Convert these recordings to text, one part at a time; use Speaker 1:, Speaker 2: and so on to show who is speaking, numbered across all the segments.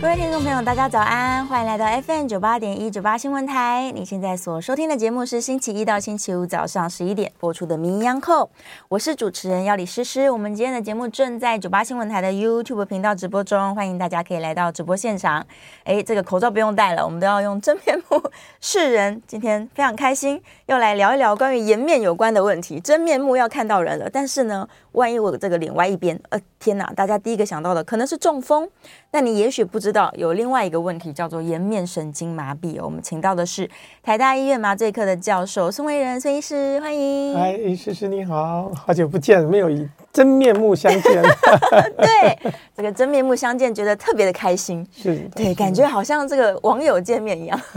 Speaker 1: 各位听众朋友，大家早安，欢迎来到 FM 九八点一九八新闻台。你现在所收听的节目是星期一到星期五早上十一点播出的《名医央叩》，我是主持人要李诗诗。我们今天的节目正在九八新闻台的 YouTube 频道直播中，欢迎大家可以来到直播现场。哎，这个口罩不用戴了，我们都要用真面目示人。今天非常开心，要来聊一聊关于颜面有关的问题。真面目要看到人了，但是呢，万一我这个脸歪一边，呃，天哪！大家第一个想到的可能是中风，但你也许不知道有另外一个问题叫做颜面神经麻痹。我们请到的是台大医院麻醉科的教授孙维仁孙医师，欢迎。
Speaker 2: 哎，诗诗你好，好久不见，没有以真面目相见。
Speaker 1: 对，这个真面目相见，觉得特别的开心。
Speaker 2: 是，
Speaker 1: 对，感觉好像这个网友见面一样。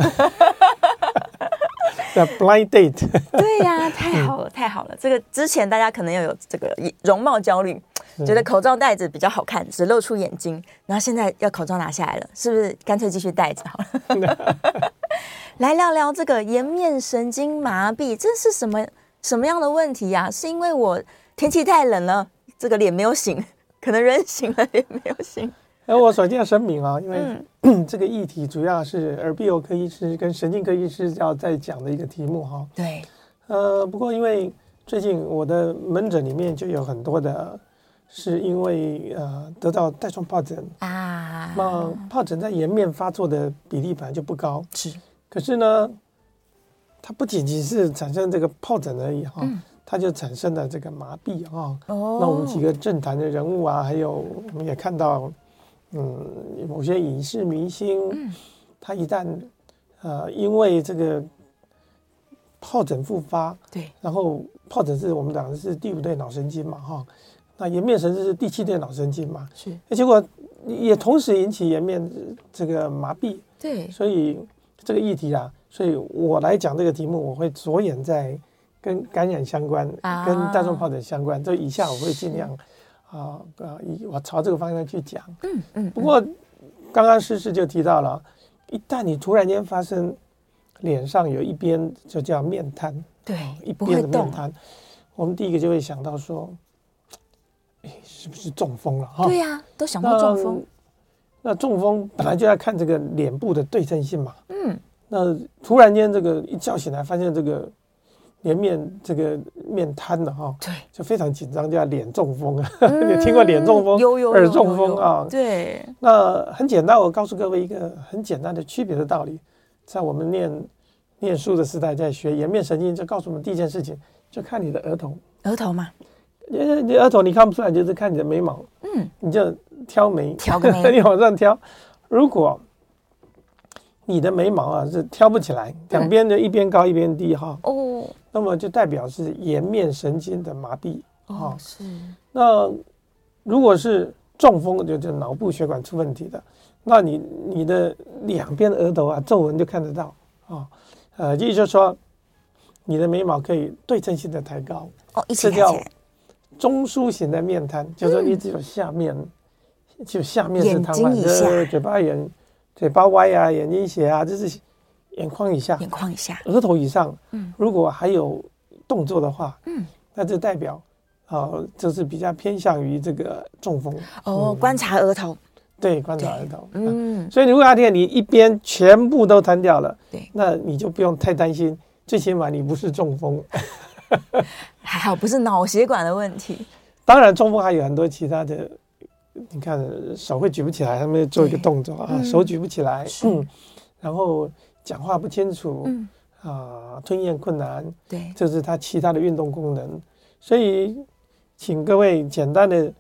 Speaker 2: The blind date，
Speaker 1: 对呀、啊，太好了，太好了。这个之前大家可能要有这个容貌焦虑，觉得口罩戴着比较好看，只露出眼睛。然后现在要口罩拿下来了，是不是干脆继续戴着好了？来聊聊这个颜面神经麻痹，这是什么什么样的问题呀、啊？是因为我天气太冷了，这个脸没有醒，可能人醒了脸没有醒。
Speaker 2: 那我首先要声明啊，因为、嗯、这个议题主要是耳鼻喉科医师跟神经科医师要在讲的一个题目哈。
Speaker 1: 对。
Speaker 2: 呃，不过因为最近我的门诊里面就有很多的，是因为呃得到带状疱疹啊，那疱疹在颜面发作的比例本来就不高，
Speaker 1: 是。
Speaker 2: 可是呢，它不仅仅是产生这个疱疹而已哈，嗯、它就产生了这个麻痹啊。哦。那我们几个政坛的人物啊，还有我们也看到。嗯，某些影视明星，嗯、他一旦呃因为这个疱疹复发，
Speaker 1: 对，
Speaker 2: 然后疱疹是我们讲的是第五对脑神经嘛，哈，那颜面神经是第七对脑神经嘛，
Speaker 1: 是，
Speaker 2: 那结果也同时引起颜面这个麻痹，
Speaker 1: 对，
Speaker 2: 所以这个议题啊，所以我来讲这个题目，我会着眼在跟感染相关，啊、跟带状疱疹相关，这以下我会尽量。啊啊！以我朝这个方向去讲。嗯嗯。嗯，不过，刚刚诗诗就提到了，一旦你突然间发生脸上有一边就叫面瘫，
Speaker 1: 对，
Speaker 2: 一边的面瘫，我们第一个就会想到说，哎，是不是中风了？
Speaker 1: 哈对呀、啊，都想到中风。
Speaker 2: 那，那中风本来就要看这个脸部的对称性嘛。嗯。那突然间这个一觉醒来，发现这个。颜面这个面瘫了哈，对，就非常紧张，叫脸中风啊。嗯、你听过脸中风、
Speaker 1: 有有
Speaker 2: 耳中风啊？
Speaker 1: 对。
Speaker 2: 那很简单，我告诉各位一个很简单的区别的道理，在我们念念书的时代，在学颜面神经，就告诉我们第一件事情，就看你的额头。
Speaker 1: 额头嘛，
Speaker 2: 额头你看不出来，就是看你的眉毛。嗯。你就挑眉，
Speaker 1: 挑个眉，
Speaker 2: 你往上挑。如果你的眉毛啊是挑不起来，两边的一边高一边低哈。哦。那么就代表是颜面神经的麻痹啊。是。那如果是中风，就就脑部血管出问题的，那你你的两边额头啊皱纹就看得到啊。呃，也就是说，你的眉毛可以对称性的抬高。
Speaker 1: 哦，一起抬起来。
Speaker 2: 中枢型的面瘫，就是说你只有下面，就下面是瘫痪的，嘴巴眼。嘴巴歪啊，眼睛斜啊，就是眼眶以下，
Speaker 1: 眼眶以下，
Speaker 2: 额头以上。嗯，如果还有动作的话，嗯，那就代表啊，就是比较偏向于这个中风。
Speaker 1: 哦，观察额头。
Speaker 2: 对，观察额头。嗯，所以如果那天你一边全部都瘫掉了，对，那你就不用太担心，最起码你不是中风。
Speaker 1: 还好不是脑血管的问题。
Speaker 2: 当然，中风还有很多其他的。你看手会举不起来，他们做一个动作啊，手举不起来，嗯，然后讲话不清楚，嗯。啊，吞咽困难，对，这是他其他的运动功能，所以请各位简单的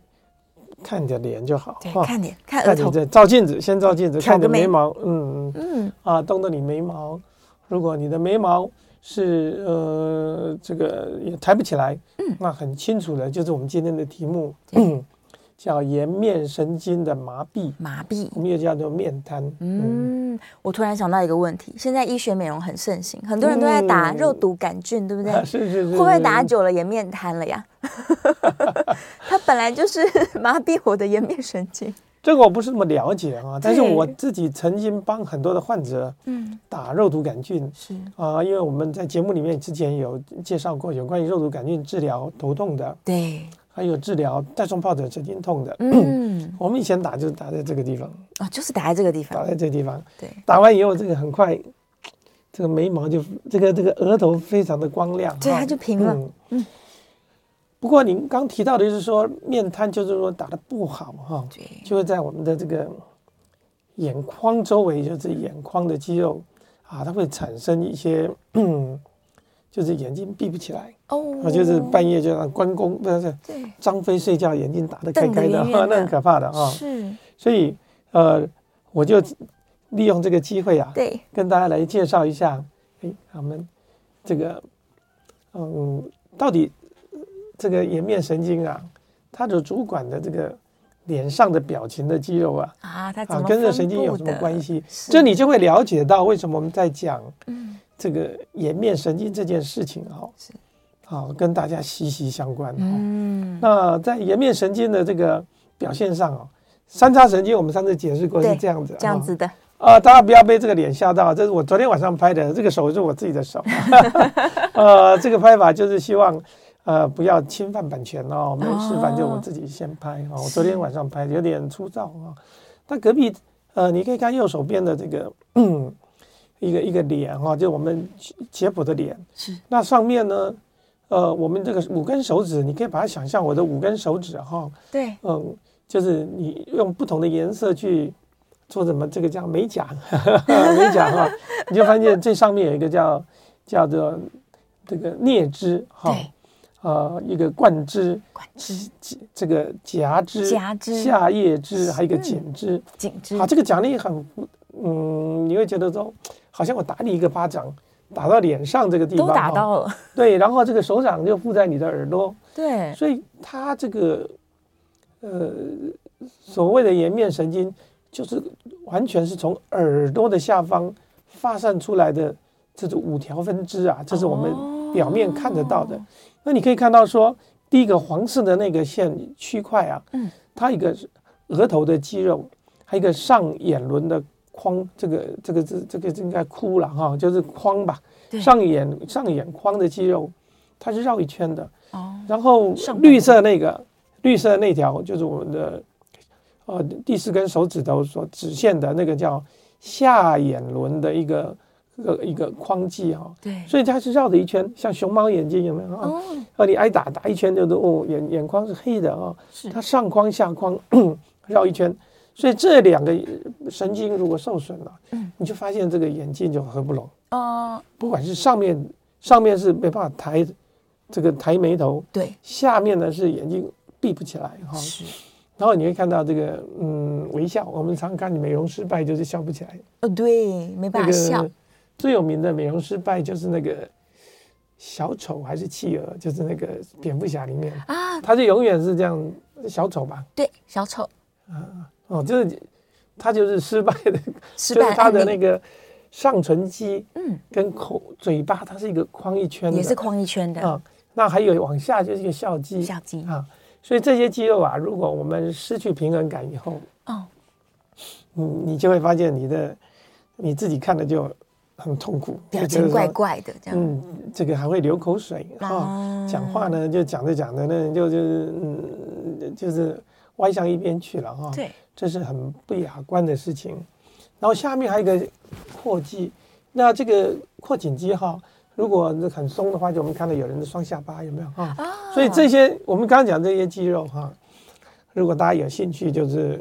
Speaker 2: 看你的脸就好，
Speaker 1: 对，看脸，看额头，
Speaker 2: 照镜子，先照镜子，看你的眉。毛，嗯。嗯。啊，动动你眉毛，如果你的眉毛是呃这个也抬不起来，嗯，那很清楚的就是我们今天的题目，嗯。叫颜面神经的麻痹，
Speaker 1: 麻痹，
Speaker 2: 我们又叫做面瘫。
Speaker 1: 嗯，嗯，我突然想到一个问题，现在医学美容很盛行，很多人都在打肉毒杆菌，嗯、对不对？
Speaker 2: 是是是，是。
Speaker 1: 会不会打久了颜面瘫了呀？它本来就是 麻痹我的颜面神经。
Speaker 2: 这个我不是那么了解啊，但是我自己曾经帮很多的患者，嗯，打肉毒杆菌是。啊，因为我们在节目里面之前有介绍过有关于肉毒杆菌治疗头痛的，
Speaker 1: 对，
Speaker 2: 还有治疗带状疱疹神经痛的，嗯，我们以前打就是打在这个地方。
Speaker 1: 啊，就是打在这个地方，
Speaker 2: 打在这个地方，
Speaker 1: 对，
Speaker 2: 打完以后这个很快，这个眉毛就这个这个额头非常的光亮，
Speaker 1: 对，它就平了，嗯。
Speaker 2: 不过您刚提到的就是说面瘫，就是说打的不好哈，对，就会在我们的这个眼眶周围，就是眼眶的肌肉啊，它会产生一些，嗯，就是眼睛闭不起来哦，就是半夜就让关公不是张飞睡觉眼睛打得开开的，那很可怕的啊。是，所以呃，我就利用这个机会啊，对，跟大家来介绍一下，哎，我们这个嗯，到底。这个颜面神经啊，它的主管的这个脸上的表情的肌肉啊，啊，它啊跟这神经有什么关系？这你就会了解到为什么我们在讲这个颜面神经这件事情哈，是。啊，跟大家息息相关。嗯，那在颜面神经的这个表现上哦，三叉神经我们上次解释过是这样子，
Speaker 1: 这样子的。
Speaker 2: 啊，大家不要被这个脸吓到，这是我昨天晚上拍的，这个手是我自己的手，呃，这个拍法就是希望。呃，不要侵犯版权哦，没有示范就我自己先拍哦。我昨天晚上拍有点粗糙啊。那隔壁呃，你可以看右手边的这个嗯，一个一个脸哈，就我们杰普的脸。是。那上面呢，呃，我们这个五根手指，你可以把它想象我的五根手指哈。对。嗯，就是你用不同的颜色去做什么，这个叫美甲，美甲哈，你就发现这上面有一个叫叫做这个镊枝哈。呃，一个冠枝，冠枝，这个夹枝，夹枝，下叶枝，还有一个颈枝，颈枝。好，这个奖励很，嗯，你会觉得说，好像我打你一个巴掌，打到脸上这个地方，都
Speaker 1: 打到了。
Speaker 2: 对，然后这个手掌就附在你的耳朵。
Speaker 1: 对。
Speaker 2: 所以它这个，呃，所谓的颜面神经，就是完全是从耳朵的下方发散出来的这种五条分支啊，这是我们表面看得到的。哦那你可以看到说，第一个黄色的那个线区块啊，嗯，它一个额头的肌肉，还有一个上眼轮的框，这个这个这这个应该哭了哈，就是框吧，上眼上眼框的肌肉，它是绕一圈的哦。然后绿色那个绿色那条就是我们的呃第四根手指头所指线的那个叫下眼轮的一个。一个一个框记哈，对，所以它是绕着一圈，像熊猫眼睛有没有啊？哦，啊，你挨打打一圈就是哦，眼眼眶是黑的啊，是。它上框下框绕一圈，所以这两个神经如果受损了，嗯，你就发现这个眼睛就合不拢哦，不管是上面上面是没办法抬这个抬眉头，对，下面呢是眼睛闭不起来哈，是，然后你会看到这个嗯微笑，我们常看你美容失败就是笑不起来，
Speaker 1: 哦，对，没办法笑。
Speaker 2: 最有名的美容失败就是那个小丑还是企鹅，就是那个蝙蝠侠里面啊，他就永远是这样小丑吧？
Speaker 1: 对，小丑
Speaker 2: 啊，哦，就是他就是失败的，失败就是他的那个上唇肌，嗯，跟口嘴巴，它是一个框一圈的，
Speaker 1: 也是框一圈的啊。
Speaker 2: 那还有往下就是一个笑肌，
Speaker 1: 笑肌
Speaker 2: 啊。所以这些肌肉啊，如果我们失去平衡感以后，哦，你，你就会发现你的你自己看的就。很痛苦，
Speaker 1: 表情怪怪的这样。
Speaker 2: 嗯，这个还会流口水啊，哦、讲话呢就讲着讲着呢就就是嗯就是歪向一边去了哈。对，这是很不雅观的事情。然后下面还有一个扩肌，那这个扩颈肌哈，如果很松的话，就我们看到有人的双下巴有没有哈？哦、所以这些我们刚刚讲这些肌肉哈，如果大家有兴趣，就是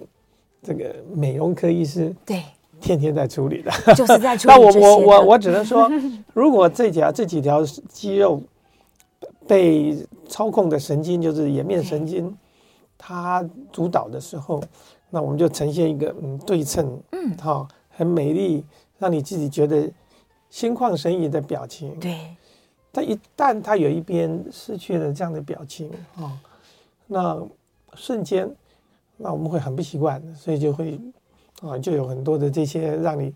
Speaker 2: 这个美容科医师对。天天在处理的，
Speaker 1: 就是在处理。
Speaker 2: 那我我我我只能说，如果这条这几条肌肉被操控的神经，就是颜面神经，它主导的时候，那我们就呈现一个嗯对称，嗯，好，很美丽，让你自己觉得心旷神怡的表情。对。但一旦它有一边失去了这样的表情啊，那瞬间，那我们会很不习惯，所以就会。啊，就有很多的这些让你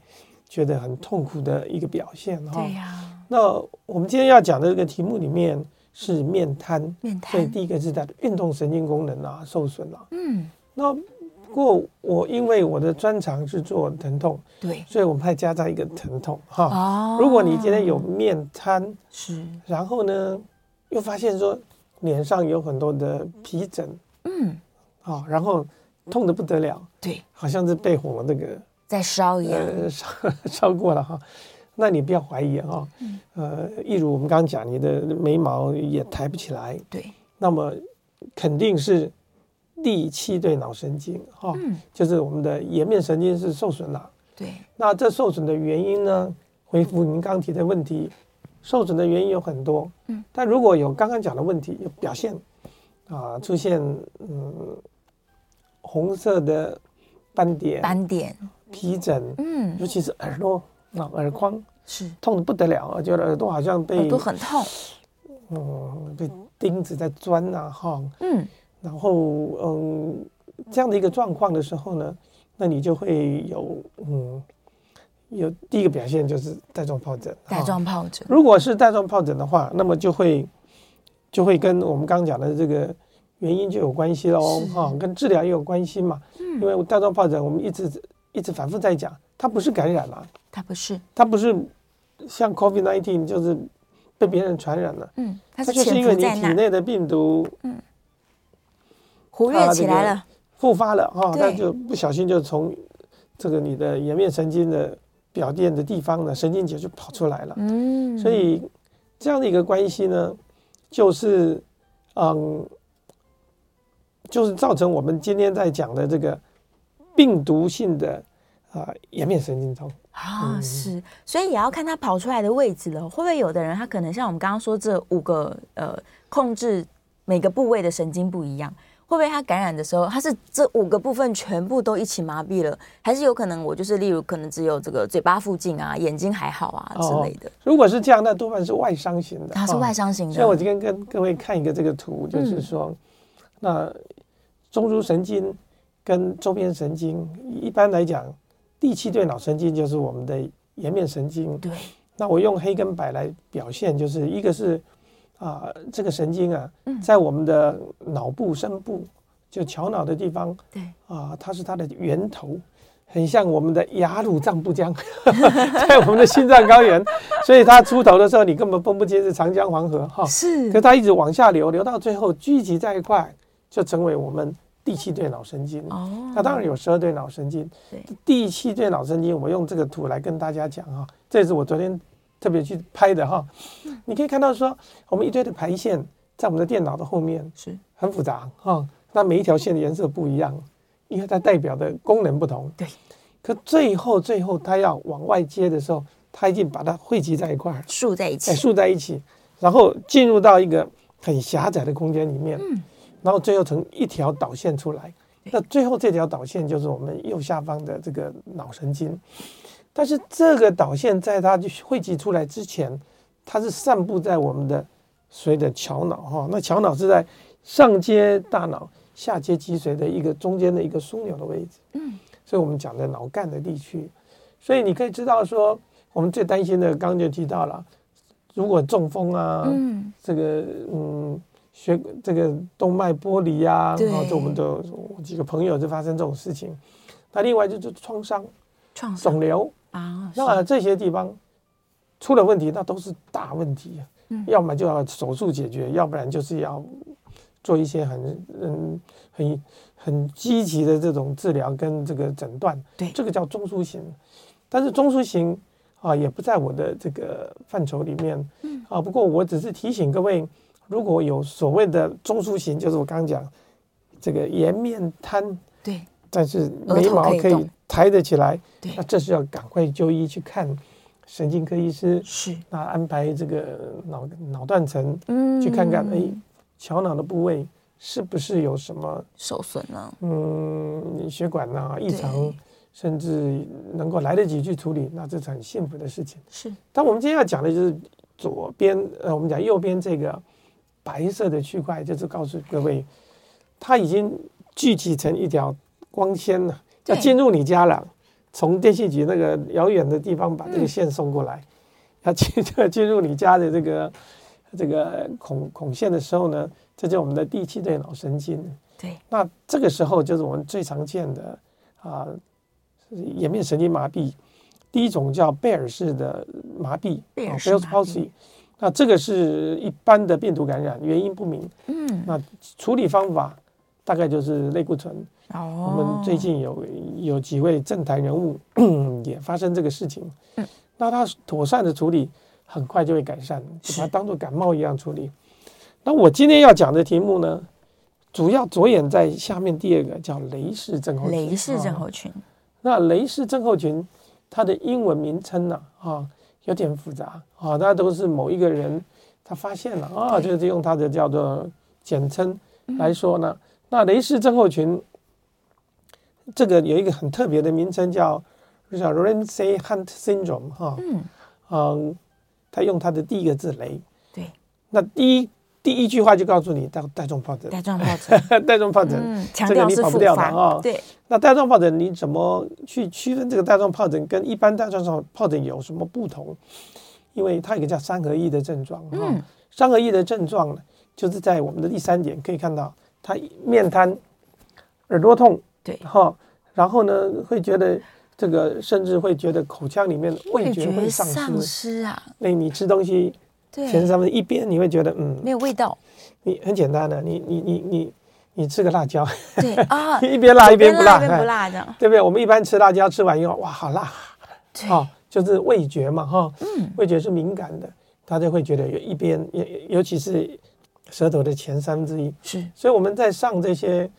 Speaker 2: 觉得很痛苦的一个表现哈。对呀。那我们今天要讲的这个题目里面是面瘫，面瘫。所以第一个是它的运动神经功能啊受损了。嗯。那不过我因为我的专长是做疼痛，
Speaker 1: 对，
Speaker 2: 所以我们还加在一个疼痛哈。哦，如果你今天有面瘫，是，然后呢，又发现说脸上有很多的皮疹，嗯，啊，然后痛得不得了，
Speaker 1: 对，
Speaker 2: 好像是被火那个
Speaker 1: 在烧一样，
Speaker 2: 呃，烧烧过了哈。那你不要怀疑哈，呃，一如我们刚刚讲，你的眉毛也抬不起来，
Speaker 1: 对，
Speaker 2: 那么肯定是。第七对脑神经，哈、嗯，就是我们的颜面神经是受损了。
Speaker 1: 对，
Speaker 2: 那这受损的原因呢？回复您刚提的问题，受损的原因有很多。嗯，但如果有刚刚讲的问题，有表现啊，出现嗯红色的斑点、
Speaker 1: 斑点、
Speaker 2: 皮疹，嗯，尤其是耳朵、那耳眶是痛的不得了啊，觉得耳朵好像被
Speaker 1: 耳朵很痛，
Speaker 2: 嗯，被钉子在钻啊，哈，嗯。然后，嗯，这样的一个状况的时候呢，那你就会有，嗯，有第一个表现就是带状疱疹。
Speaker 1: 带状疱疹。
Speaker 2: 如果是带状疱疹的话，那么就会，就会跟我们刚刚讲的这个原因就有关系喽，哈，跟治疗也有关系嘛。嗯。因为带状疱疹，我们一直一直反复在讲，它不是感染了，
Speaker 1: 它不是，
Speaker 2: 它不是像 COVID-19 就是被别人传染了，嗯，它就是因为你体内的病毒，嗯。
Speaker 1: 活跃起来了，
Speaker 2: 复发了哈，那就不小心就从这个你的颜面神经的表垫的地方呢，神经节就跑出来了。嗯，所以这样的一个关系呢，就是嗯，就是造成我们今天在讲的这个病毒性的啊颜面神经痛
Speaker 1: 啊，是，所以也要看它跑出来的位置了。会不会有的人他可能像我们刚刚说这五个呃，控制每个部位的神经不一样？会不会他感染的时候，他是这五个部分全部都一起麻痹了，还是有可能我就是例如可能只有这个嘴巴附近啊，眼睛还好啊之类的？
Speaker 2: 如果是这样，那多半是外伤型的。
Speaker 1: 它是外伤型的。
Speaker 2: 所以我今天跟各位看一个这个图，就是说，那中枢神经跟周边神经，一般来讲，第七对脑神经就是我们的颜面神经。对。那我用黑跟白来表现，就是一个是。啊，这个神经啊，在我们的脑部深部，就桥脑的地方，对啊，它是它的源头，很像我们的雅鲁藏布江，在我们的心脏高原，所以它出头的时候，你根本分不清是长江黄河哈。是，可它一直往下流，流到最后聚集在一块，就成为我们第七对脑神经。哦，那当然有十二对脑神经，对，第七对脑神经，我用这个图来跟大家讲哈，这是我昨天。特别去拍的哈，你可以看到说，我们一堆的排线在我们的电脑的后面是。很复杂哈，那每一条线的颜色不一样，因为它代表的功能不同。对，可最后最后它要往外接的时候，它已经把它汇集在一块儿，
Speaker 1: 竖在一起，
Speaker 2: 竖在一起，然后进入到一个很狭窄的空间里面，然后最后成一条导线出来，那最后这条导线就是我们右下方的这个脑神经。但是这个导线在它就汇集出来之前，它是散布在我们的所谓的桥脑哈。那桥脑是在上接大脑、下接脊髓的一个中间的一个枢纽的位置。嗯，所以我们讲的脑干的地区。所以你可以知道说，我们最担心的，刚刚就提到了，如果中风啊，嗯，这个嗯血这个动脉剥离啊，然后就我们的我几个朋友就发生这种事情。那另外就是创伤、创伤肿瘤。啊，那这些地方出了问题，那都是大问题，嗯，要么就要手术解决，要不然就是要做一些很嗯很很积极的这种治疗跟这个诊断。对，这个叫中枢型，但是中枢型啊也不在我的这个范畴里面。嗯啊，不过我只是提醒各位，如果有所谓的中枢型，就是我刚刚讲这个颜面瘫，对，但是眉毛可以。抬得起来，对那这是要赶快就医去看神经科医师，是那安排这个脑脑断层，嗯，去看看，哎，桥脑的部位是不是有什么
Speaker 1: 受损呢？
Speaker 2: 嗯，血管呐异常，甚至能够来得及去处理，那这是很幸福的事情。是，但我们今天要讲的就是左边，呃，我们讲右边这个白色的区块，就是告诉各位，它已经聚集成一条光纤了。要进入你家了，从电信局那个遥远的地方把这个线送过来，嗯、要进 进入你家的这个这个孔孔线的时候呢，这就是我们的第七对脑神经。
Speaker 1: 对，
Speaker 2: 那这个时候就是我们最常见的啊，颜面神经麻痹。第一种叫贝尔氏的麻痹，
Speaker 1: 贝尔氏麻痹。
Speaker 2: 那这个是一般的病毒感染，原因不明。
Speaker 1: 嗯，
Speaker 2: 那处理方法大概就是类固醇。
Speaker 1: 哦，
Speaker 2: 我们最近有有几位政坛人物 也发生这个事情。
Speaker 1: 嗯，
Speaker 2: 那他妥善的处理，很快就会改善，就把它当做感冒一样处理。那我今天要讲的题目呢，主要着眼在下面第二个叫雷氏症候群。
Speaker 1: 雷氏症候群。
Speaker 2: 哦，那雷氏症候群它的英文名称呢，啊，有点复杂。啊，大家都是某一个人他发现了啊，就是用他的叫做简称来说呢。嗯、那雷氏症候群这个有一个很特别的名称叫叫 Ramsay Hunt Syndrome 哈，
Speaker 1: 嗯。
Speaker 2: 嗯，他用他的第一个字雷，
Speaker 1: 对，
Speaker 2: 那第一第一句话就告诉你带带状疱疹，
Speaker 1: 带状疱疹，
Speaker 2: 带状疱疹，这个你跑不掉的啊，
Speaker 1: 对。
Speaker 2: 那带状疱疹你怎么去区分这个带状疱疹跟一般带状疱疹有什么不同？因为它有一个叫三合一的症状，
Speaker 1: 嗯，
Speaker 2: 三合一的症状呢，就是在我们的第三点可以看到，它面瘫、耳朵痛，
Speaker 1: 对，
Speaker 2: 哈，然后呢会觉得这个甚至会觉得口腔里面味觉会丧失，
Speaker 1: 丧失啊，
Speaker 2: 那你吃东西，对，前三分一边你会觉得嗯。
Speaker 1: 没有味道，
Speaker 2: 你很简单的，你你你你。你吃个辣椒，
Speaker 1: 对啊，
Speaker 2: 一边辣一边不辣，
Speaker 1: 一边不辣这样，
Speaker 2: 对不对？我们一般吃辣椒吃完以后，哇，好辣，
Speaker 1: 哦，
Speaker 2: 就是味觉嘛，哈，
Speaker 1: 嗯，
Speaker 2: 味觉是敏感的，大家会觉得有一边，尤尤其是舌头的前三分之一，
Speaker 1: 是，
Speaker 2: 所以我们在上这些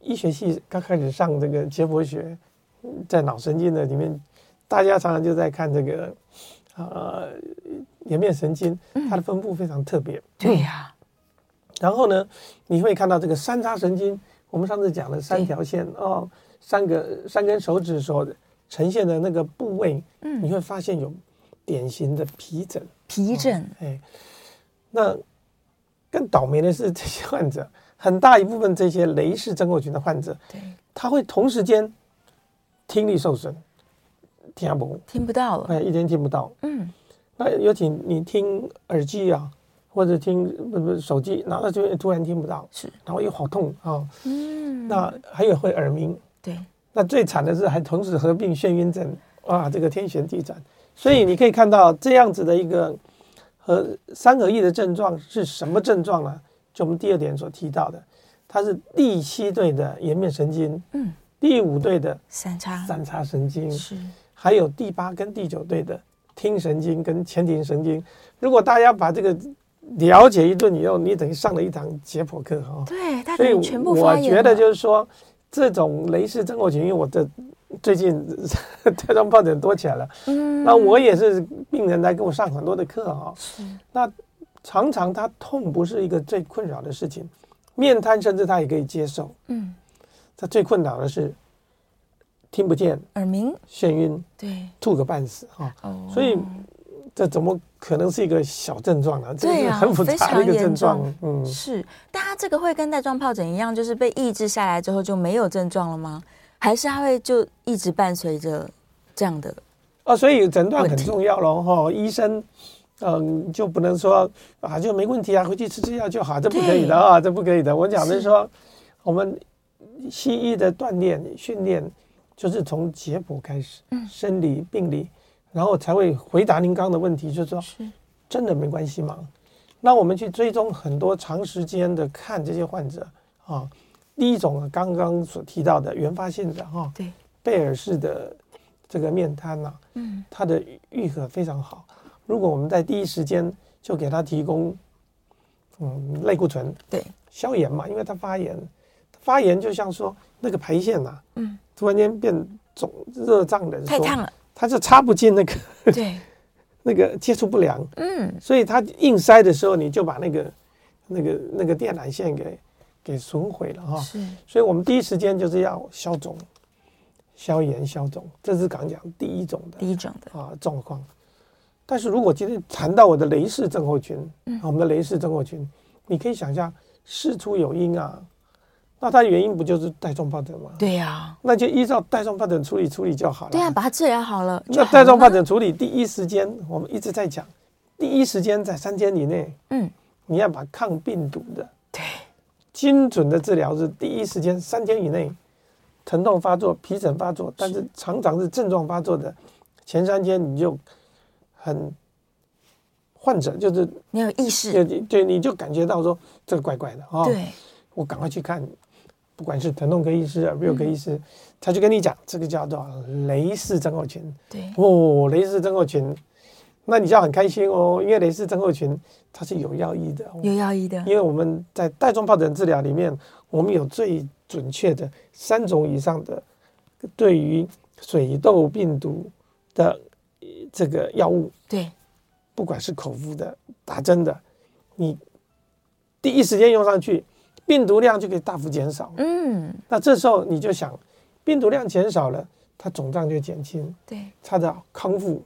Speaker 2: 医学系刚开始上这个解剖学，在脑神经的里面，大家常常就在看这个，呃，颜面神经，它的分布非常特别，
Speaker 1: 对呀。
Speaker 2: 然后呢，你会看到这个三叉神经，我们上次讲了三条线哦，三个三根手指所呈现的那个部位，嗯，你会发现有典型的皮疹。
Speaker 1: 皮疹，
Speaker 2: 哦，哎，那更倒霉的是这些患者，很大一部分这些雷氏症候群的患者，
Speaker 1: 对，
Speaker 2: 他会同时间听力受损，听不
Speaker 1: 听不到了，
Speaker 2: 哎，一点听不到，
Speaker 1: 嗯，
Speaker 2: 那尤其你听耳机啊。或者听不不手机，然后就突然听不到，
Speaker 1: 是，
Speaker 2: 然后又好痛啊，哦、
Speaker 1: 嗯，
Speaker 2: 那还有会耳鸣，
Speaker 1: 对，
Speaker 2: 那最惨的是还同时合并眩晕症，哇，这个天旋地转，所以你可以看到这样子的一个和三合一的症状是什么症状呢？就我们第二点所提到的，它是第七对的颜面神经，
Speaker 1: 嗯，第
Speaker 2: 五对的
Speaker 1: 三叉
Speaker 2: 三叉神经。
Speaker 1: 是，
Speaker 2: 还有第八跟第九对的听神经跟前庭神经，如果大家把这个了解一顿以后，你等于上了一堂解剖课哈。
Speaker 1: 对，
Speaker 2: 所以我觉得就是说，这种雷氏症候群，因为我的最近带状疱疹多起来了，嗯，那我也是病人来给我上很多的课哈。是。那常常他痛不是一个最困扰的事情，面瘫甚至他也可以接受。嗯。他最困扰的是听不见、
Speaker 1: 耳鸣、
Speaker 2: 眩晕，
Speaker 1: 对，
Speaker 2: 吐个半死哈。哦。所以。这怎么可能是一个小症状呢？这是很复杂的一个症状。嗯，
Speaker 1: 是。但它这个会跟带状疱疹一样，就是被抑制下来之后就没有症状了吗？还是它会就一直伴随着这样的？
Speaker 2: 哦，所以诊断很重要喽，哈。医生，嗯，就不能说啊，就没问题啊，回去吃吃药就好，这不可以的啊，这不可以的。我讲的是说，我们西医的锻炼训练就是从解剖开始，嗯，生理病理。然后才会回答您刚刚的问题，就是说，真的没关系吗？那我们去追踪很多长时间的看这些患者啊，第一种刚刚所提到的原发性的哈，对，贝尔氏的这个面瘫呐，嗯，它的愈合非常好。如果我们在第一时间就给他提供，嗯，类固醇，对，消炎嘛，因为他发炎，发炎就像说那个排线呐，嗯，突然间变肿热胀冷缩，
Speaker 1: 太烫了。
Speaker 2: 它就插不进那个，
Speaker 1: 对，
Speaker 2: 那个接触不良，
Speaker 1: 嗯，
Speaker 2: 所以它硬塞的时候，你就把那个那个那个电缆线给给损毁了哈。是，所以我们第一时间就是要消肿、消炎、消肿，这是刚讲第一种的，
Speaker 1: 第一种的
Speaker 2: 啊状况。但是如果今天谈到我的雷氏症候群，嗯，我们的雷氏症候群，你可以想象事出有因啊。那它的原因不就是带状疱疹吗？
Speaker 1: 对呀、啊，
Speaker 2: 那就依照带状疱疹处理处理就好了。
Speaker 1: 对呀、啊，把它治疗好了。
Speaker 2: 那带状疱疹处理第一时间，我们一直在讲，第一时间在三天以内，嗯，你要把抗病毒的，
Speaker 1: 对，
Speaker 2: 精准的治疗是第一时间三天以内疼痛发作、皮疹发作，但是常常是症状发作的前三天你就很患者就是
Speaker 1: 你有意识，
Speaker 2: 对对，你就感觉到说这个怪怪的啊，哦、
Speaker 1: 对，
Speaker 2: 我赶快去看，不管是疼痛科医师、耳鼻喉科医师，嗯、他就跟你讲这个叫做雷氏症候群，
Speaker 1: 对
Speaker 2: 哦，雷氏症候群。那你就要很开心哦，因为雷氏症候群它是有药医的，
Speaker 1: 有药医的。
Speaker 2: 因为我们在带状疱疹治疗里面，我们有最准确的三种以上的对于水痘病毒的这个药物。
Speaker 1: 对，
Speaker 2: 不管是口服的、打针的，你第一时间用上去，病毒量就可以大幅减少。
Speaker 1: 嗯，
Speaker 2: 那这时候你就想，病毒量减少了，它肿胀就减轻，
Speaker 1: 对，
Speaker 2: 它的康复。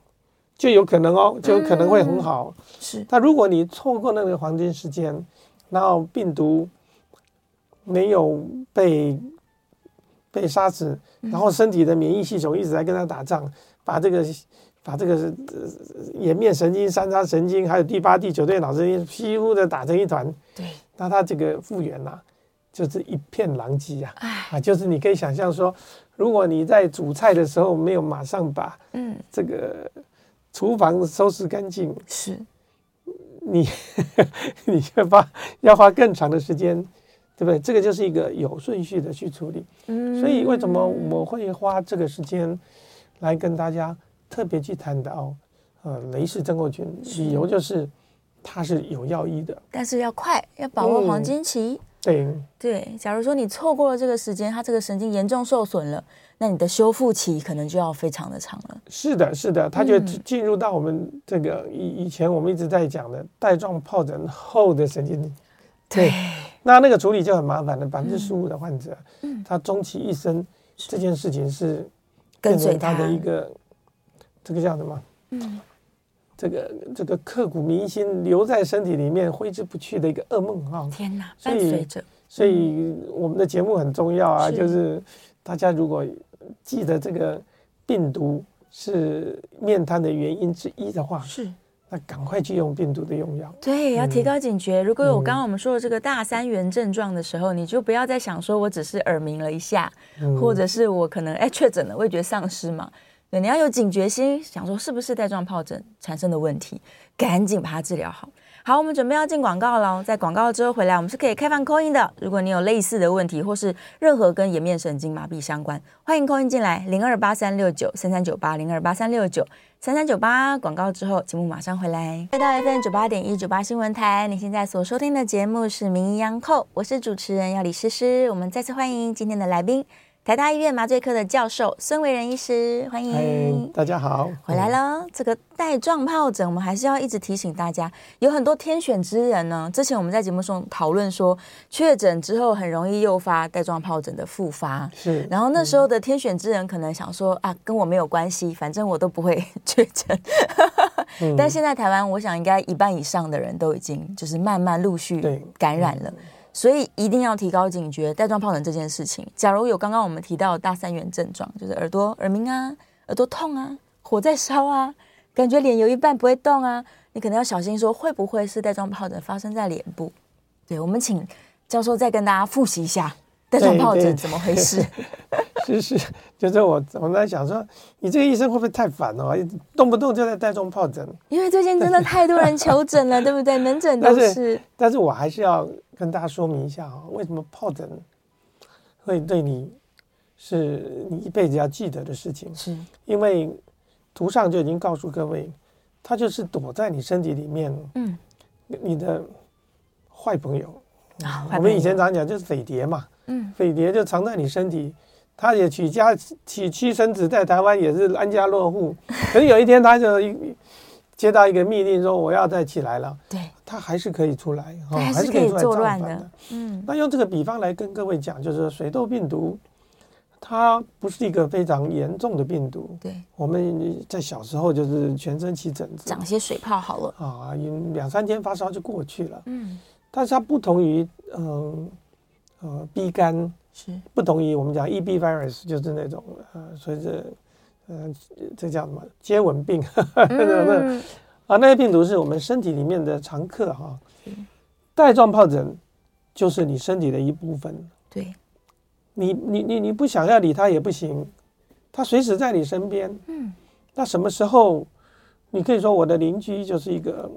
Speaker 2: 就有可能哦，就有可能会很好。
Speaker 1: 嗯、是，
Speaker 2: 但如果你错过那个黄金时间，然后病毒没有被被杀死，然后身体的免疫系统一直在跟它打仗，把这个把这个颜面神经、三叉神经，还有第八、第九对脑神经，几乎的打成一团。
Speaker 1: 对，
Speaker 2: 那他这个复原呐、啊，就是一片狼藉啊！
Speaker 1: 唉
Speaker 2: 啊，就是你可以想象说，如果你在煮菜的时候没有马上把嗯这个。厨房收拾干净
Speaker 1: 是，
Speaker 2: 你 你要花要花更长的时间，对不对？这个就是一个有顺序的去处理。嗯，所以为什么我会花这个时间来跟大家特别去谈到呃雷氏症候群？理由就是它是有药医的，
Speaker 1: 但是要快，要把握黄金期。
Speaker 2: 嗯、对
Speaker 1: 对，假如说你错过了这个时间，它这个神经严重受损了。那你的修复期可能就要非常的长了。
Speaker 2: 是的，是的，它就进入到我们这个以以前我们一直在讲的带状疱疹后的神经。
Speaker 1: 对，
Speaker 2: 那那个处理就很麻烦了。百分之十五的患者，他终其一生这件事情是跟随他的一个这个叫什么？嗯，这个这个刻骨铭心留在身体里面挥之不去的一个噩梦啊！
Speaker 1: 天哪，伴随着。
Speaker 2: 所以我们的节目很重要啊，就是大家如果。记得这个病毒是面瘫的原因之一的话，
Speaker 1: 是
Speaker 2: 那赶快去用病毒的用药。
Speaker 1: 对，要提高警觉。如果有刚刚我们说的这个大三元症状的时候，你就不要再想说我只是耳鸣了一下，或者是我可能哎确诊了味觉丧失嘛。对，你要有警觉心，想说是不是带状疱疹产生的问题，赶紧把它治疗好。好，我们准备要进广告了。在广告之后回来，我们是可以开放 c a in 的。如果你有类似的问题，或是任何跟颜面神经麻痹相关，欢迎 call in 进来，零二八三六九三三九八，零二八三六九三三九八。广告之后，节目马上回来。回到 FM 九八点一九八新闻台，你现在所收听的节目是《名医央叩》，我是主持人药理诗诗。我们再次欢迎今天的来宾。台大医院麻醉科的教授孙维仁医师，欢迎。
Speaker 2: 大家好，
Speaker 1: 回来了。这个带状疱疹，我们还是要一直提醒大家，有很多天选之人呢。之前我们在节目中讨论说，确诊之后很容易诱发带状疱疹的复发。
Speaker 2: 是。
Speaker 1: 然后那时候的天选之人可能想说啊，跟我没有关系，反正我都不会确诊。但现在台湾，我想应该一半以上的人都已经就是慢慢陆续感染了。所以一定要提高警觉，带状疱疹这件事情。假如有刚刚我们提到的大三元症状，就是耳朵耳鸣啊、耳朵痛啊、火在烧啊，感觉脸有一半不会动啊，你可能要小心说会不会是带状疱疹发生在脸部？对，我们请教授再跟大家复习一下带状疱疹怎么回事。
Speaker 2: 是是，就是我我在想说，你这个医生会不会太烦了？动不动就在带状疱疹。
Speaker 1: 因为最近真的太多人求诊了，对不对？门诊都是。但是，
Speaker 2: 但是我还是要。跟大家说明一下啊，为什么疱疹会对你是你一辈子要记得的事情？
Speaker 1: 是
Speaker 2: 因为图上就已经告诉各位，它就是躲在你身体里面，嗯，你的坏朋友。啊，我们以前常讲就是匪谍嘛，嗯，匪谍就藏在你身体，他也娶家娶妻生子，在台湾也是安家落户，可是有一天他就。接到一个密令说我要再起来了，
Speaker 1: 对，
Speaker 2: 他还是可以出来，
Speaker 1: 哦，还是可以作乱的。
Speaker 2: 嗯，那用这个比方来跟各位讲，就是水痘病毒，它不是一个非常严重的病毒。
Speaker 1: 对，我
Speaker 2: 们在小时候就是全身起疹子，
Speaker 1: 长些水泡好了。
Speaker 2: 啊，两三天发烧就过去了。嗯，但是它不同于嗯呃 B 肝，是不同于我们讲 EB virus，就是那种呃所以这呃，这叫什么接吻病？嗯、啊，那些病毒是我们身体里面的常客哈。带状疱疹就是你身体的一部分。
Speaker 1: 对，
Speaker 2: 你你你你不想要理它也不行，它随时在你身边。
Speaker 1: 嗯，
Speaker 2: 那什么时候你可以说我的邻居就是一个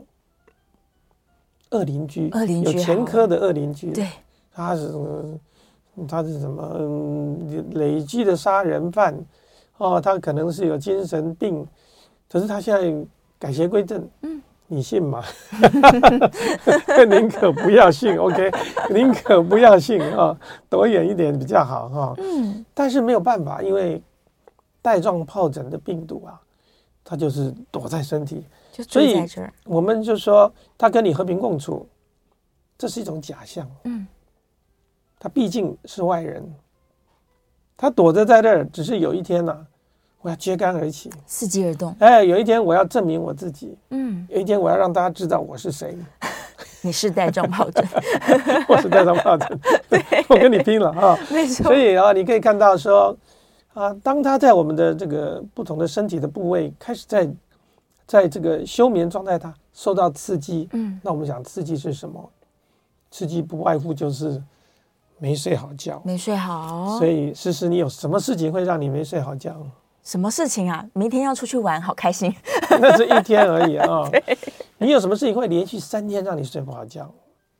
Speaker 2: 恶邻居，
Speaker 1: 恶邻居
Speaker 2: 有前科的恶邻居。
Speaker 1: 对，
Speaker 2: 他是？他是什么？嗯，累积的杀人犯。哦，他可能是有精神病，可是他现在改邪归正。嗯，你信吗？宁可不要信，OK，宁可不要信啊，躲远一点比较好哈。嗯，但是没有办法，因为带状疱疹的病毒啊，它就是躲在身体，
Speaker 1: 就所以
Speaker 2: 我们就说他跟你和平共处，这是一种假象。嗯，他毕竟是外人，他躲着在这儿，只是有一天呢、啊。我要揭竿而起，
Speaker 1: 伺机而动。
Speaker 2: 哎，有一天我要证明我自己。嗯，有一天我要让大家知道我是谁。
Speaker 1: 你是带状疱疹，
Speaker 2: 我是带状疱疹。对，我跟你拼了啊！
Speaker 1: 没错。
Speaker 2: 所以啊，你可以看到说，啊，当他在我们的这个不同的身体的部位开始在，在这个休眠状态，它受到刺激。嗯，那我们想刺激是什么？刺激不外乎就是没睡好觉，
Speaker 1: 没睡好。
Speaker 2: 所以，诗诗，你有什么事情会让你没睡好觉？
Speaker 1: 什么事情啊？明天要出去玩，好开心。
Speaker 2: 那是一天而已啊。你有什么事情会连续三天让你睡不好觉？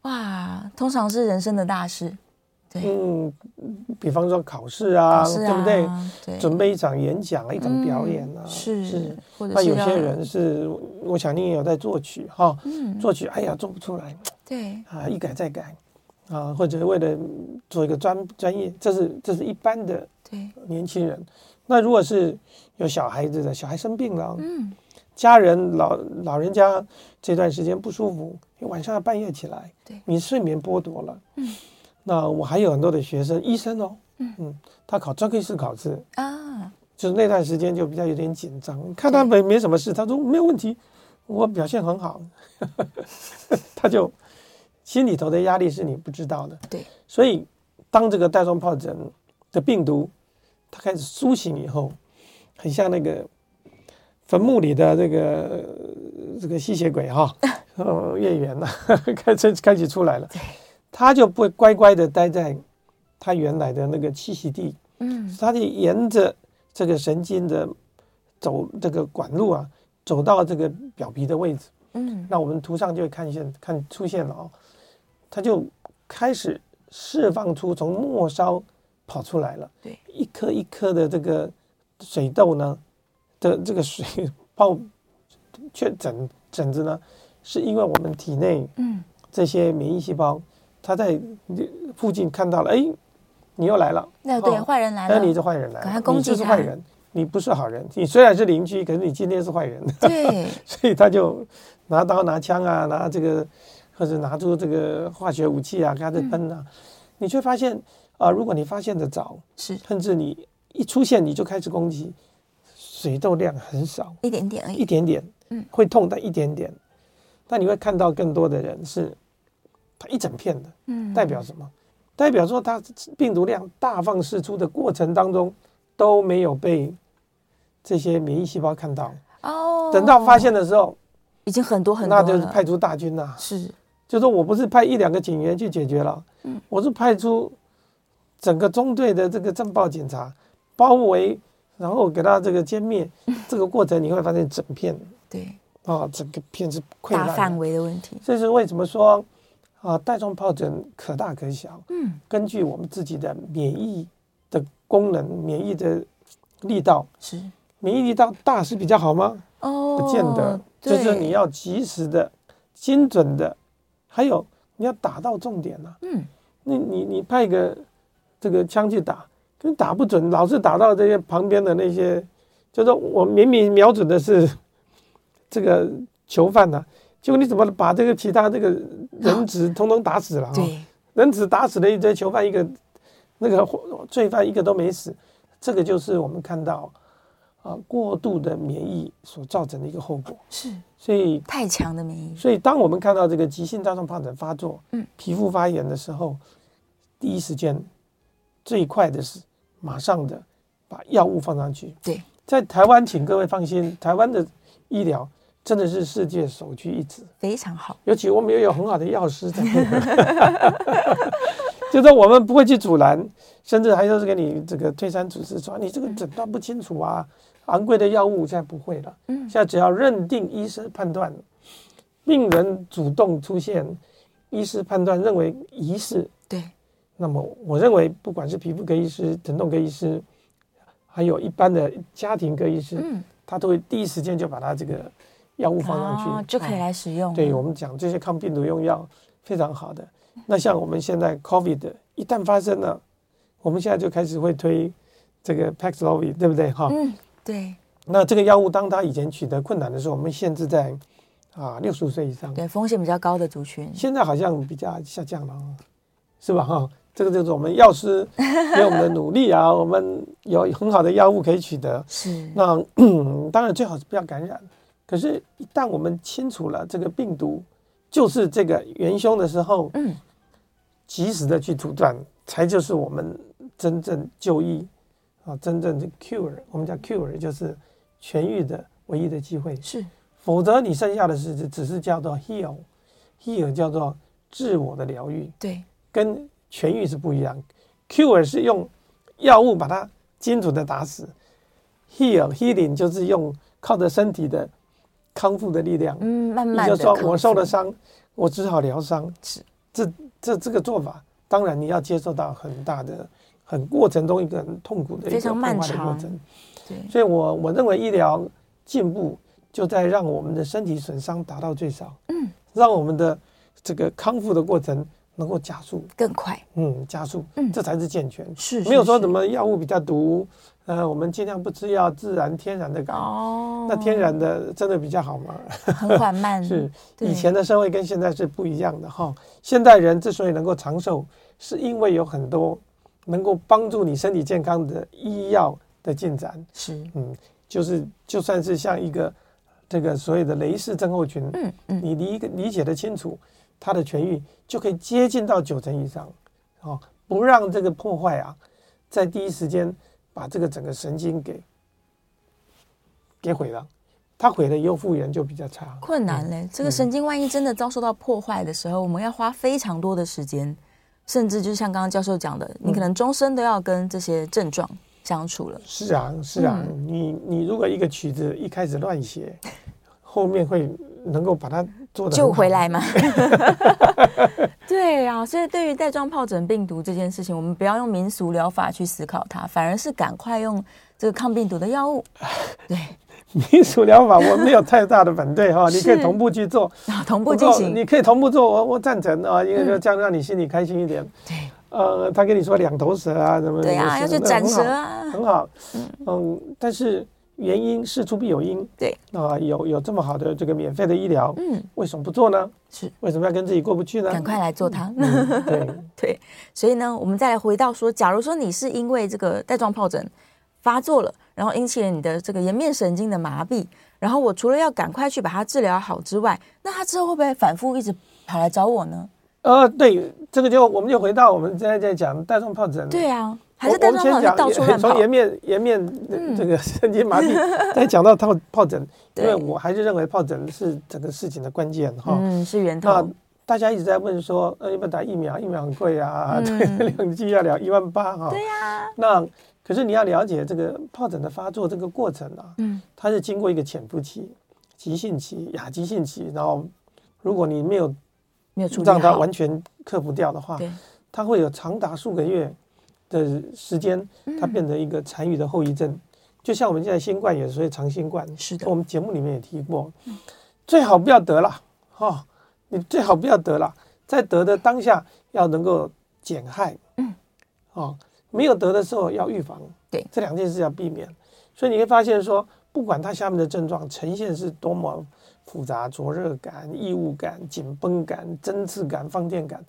Speaker 1: 哇，通常是人生的大事。对，
Speaker 2: 嗯，比方说考试啊，对不对？准备一场演讲啊，一场表演啊。是是。那有些人是，我想你也有在作曲哈。嗯。作曲，哎呀，做不出来。
Speaker 1: 对。
Speaker 2: 啊，一改再改，啊，或者为了做一个专专业，这是这是一般的。年轻人。那如果是有小孩子的，小孩生病了，嗯，家人老老人家这段时间不舒服，晚上要半夜起来，对，你睡眠剥夺了，嗯，那我还有很多的学生，医生哦，嗯。嗯，他考专科医师考试啊，就是那段时间就比较有点紧张，看他没没什么事，他说没有问题，我表现很好，他就心里头的压力是你不知道的，对，所以当这个带状疱疹的病毒。它开始苏醒以后，很像那个坟墓里的这个这个吸血鬼哈，呃，月圆了，开始开始出来了。它就不会乖乖的待在它原来的那个栖息地，嗯，它就沿着这个神经的走这个管路啊，走到这个表皮的位置，嗯，那我们图上就会看见看出现了哦，他就开始释放出从末梢。跑出来了，对，一颗一颗的这个水痘呢的这个水泡，确诊疹子呢，是因为我们体内嗯这些免疫细胞，它在附近看到了，哎，你又来了，
Speaker 1: 那对坏人来了，
Speaker 2: 那你是坏人来了，你就是坏人，你不是好人，你虽然是邻居，可是你今天是坏人，
Speaker 1: 对，
Speaker 2: 所以他就拿刀拿枪啊，拿这个或者拿出这个化学武器啊，开始喷啊，你却发现。啊，如果你发现的早，是。甚至你一出现你就开始攻击，水痘量很少，
Speaker 1: 一点点而已，
Speaker 2: 一点点，嗯，会痛但一点点，但你会看到更多的人是，它一整片的，嗯，代表什么？代表说它病毒量大放释出的过程当中都没有被这些免疫细胞看到，哦，等到发现的时候，
Speaker 1: 已经很多很多，那
Speaker 2: 就是派出大军呐，
Speaker 1: 是，
Speaker 2: 就说我不是派一两个警员去解决了，嗯，我是派出。整个中队的这个震爆检查，包围，然后给他这个歼灭，这个过程你会发现整片，
Speaker 1: 对，
Speaker 2: 啊，整个片是溃
Speaker 1: 大范围的问题。
Speaker 2: 这是为什么说啊，带状疱疹可大可小。嗯，根据我们自己的免疫的功能、免疫的力道，是免疫力道大是比较好吗？哦，不见得，就是你要及时的、精准的，还有你要打到重点啊。嗯，那你你派一个。这个枪去打，跟打不准，老是打到这些旁边的那些，就是我明明瞄准的是这个囚犯呐、啊，结果你怎么把这个其他这个人质通通打死了啊？对，人质打死了一堆囚犯，一个那个罪犯一个都没死，这个就是我们看到啊过度的免疫所造成的一个后果。是，所以
Speaker 1: 太强的免疫。
Speaker 2: 所以当我们看到这个急性带状疱疹发作，嗯，皮肤发炎的时候，第一时间。最快的是马上的把药物放上去。对，在台湾，请各位放心，台湾的医疗真的是世界首屈一指，
Speaker 1: 非常好。
Speaker 2: 尤其我们也有很好的药师在 就是我们不会去阻拦，甚至还说是给你这个推三阻四，说你这个诊断不清楚啊，昂贵的药物现在不会了。嗯，现在只要认定医师判断，病人主动出现，医师判断认为疑似，
Speaker 1: 对，
Speaker 2: 那么我认为不管是皮肤科医师、疼痛科医师，还有一般的家庭科医师，嗯，他都会第一时间就把他这个。药物放上去、哦、
Speaker 1: 就可以来使用。
Speaker 2: 对我们讲这些抗病毒用药非常好的。那像我们现在 COVID 一旦发生了，我们现在就开始会推这个 Paxlovid，对不对？哈，
Speaker 1: 嗯，对。
Speaker 2: 那这个药物当它以前取得困难的时候，我们限制在啊六十五岁以上，
Speaker 1: 对风险比较高的族群。
Speaker 2: 现在好像比较下降了，是吧？哈，这个就是我们药师 给我们的努力啊，我们有很好的药物可以取得。
Speaker 1: 是。
Speaker 2: 那 当然最好是不要感染。可是，一旦我们清楚了这个病毒就是这个元凶的时候，嗯，及时的去阻断，才就是我们真正就医啊，真正的 cure，我们叫 cure，就是痊愈的唯一的机会。
Speaker 1: 是，
Speaker 2: 否则你剩下的是只是叫做 heal，heal 叫做自我的疗愈，
Speaker 1: 对，
Speaker 2: 跟痊愈是不一样。cure 是用药物把它精准的打死，heal healing 就是用靠着身体的。康复的力量，
Speaker 1: 嗯，慢慢的。
Speaker 2: 就是说，我受了伤，我只好疗伤。是，这这这个做法，当然你要接受到很大的、很过程中一个很痛苦的一个破坏的过程。对，所以我我认为医疗进步就在让我们的身体损伤达到最少，嗯，让我们的这个康复的过程能够加速
Speaker 1: 更快，
Speaker 2: 嗯，加速，
Speaker 1: 嗯，
Speaker 2: 这才是健全。
Speaker 1: 是，
Speaker 2: 没有说什么药物比较毒。呃，我们尽量不吃药，自然天然的搞。哦，那天然的真的比较好吗？
Speaker 1: 很缓慢。
Speaker 2: 是，以前的社会跟现在是不一样的哈。现代人之所以能够长寿，是因为有很多能够帮助你身体健康的医药的进展。
Speaker 1: 是，
Speaker 2: 嗯，就是就算是像一个这个所谓的雷氏症候群，
Speaker 1: 嗯嗯，
Speaker 2: 你理理解的清楚，它的痊愈就可以接近到九成以上。哦，不让这个破坏啊，在第一时间。把这个整个神经给给毁了，它毁了以后复原就比较差，
Speaker 1: 困难嘞。嗯、这个神经万一真的遭受到破坏的时候，嗯、我们要花非常多的时间，甚至就像刚刚教授讲的，嗯、你可能终身都要跟这些症状相处了。
Speaker 2: 是啊，是啊，嗯、你你如果一个曲子一开始乱写，后面会能够把它。
Speaker 1: 救回来吗？对啊，所以对于带状疱疹病毒这件事情，我们不要用民俗疗法去思考它，反而是赶快用这个抗病毒的药物。对，
Speaker 2: 民俗疗法我没有太大的反对哈，你可以同步去做，
Speaker 1: 同步进行，
Speaker 2: 你可以同步做，我我赞成啊，因为就这样让你心里开心一点。
Speaker 1: 对，
Speaker 2: 呃，他跟你说两头蛇啊，什么
Speaker 1: 对啊，要去斩蛇啊，
Speaker 2: 很好，嗯，但是。原因事出必有因，
Speaker 1: 对
Speaker 2: 啊，有有这么好的这个免费的医疗，嗯，为什么不做呢？
Speaker 1: 是
Speaker 2: 为什么要跟自己过不去呢？
Speaker 1: 赶快来做它。
Speaker 2: 嗯、对
Speaker 1: 对，所以呢，我们再来回到说，假如说你是因为这个带状疱疹发作了，然后引起了你的这个颜面神经的麻痹，然后我除了要赶快去把它治疗好之外，那他之后会不会反复一直跑来找我呢？
Speaker 2: 呃，对，这个就我们就回到我们现在在讲带状疱疹，
Speaker 1: 对啊。还是带状疱疹到处乱 跑。
Speaker 2: 从颜面颜面这个神经麻痹，再讲到疱疱疹，因为我还是认为疱疹是整个事情的关键哈。
Speaker 1: 嗯，是源头。
Speaker 2: 那大家一直在问说，呃，要不要打疫苗？疫苗很贵啊，对，两剂要两一万八哈。
Speaker 1: 对呀。
Speaker 2: 那可是你要了解这个疱疹的发作这个过程啊，嗯，它是经过一个潜伏期、急性期、亚急性期，然后如果你没有
Speaker 1: 没有
Speaker 2: 让它完全克服掉的话，它会有长达数个月。的时间，它变成一个残余的后遗症，嗯、就像我们现在新冠也是所以长新冠。
Speaker 1: 是的，
Speaker 2: 我们节目里面也提过，嗯、最好不要得了，哈、哦，你最好不要得了，在得的当下要能够减害，嗯，哦，没有得的时候要预防，
Speaker 1: 对，
Speaker 2: 这两件事要避免。所以你会发现说，不管它下面的症状呈现是多么复杂，灼热感、异物感、紧绷感、针刺感、放电感，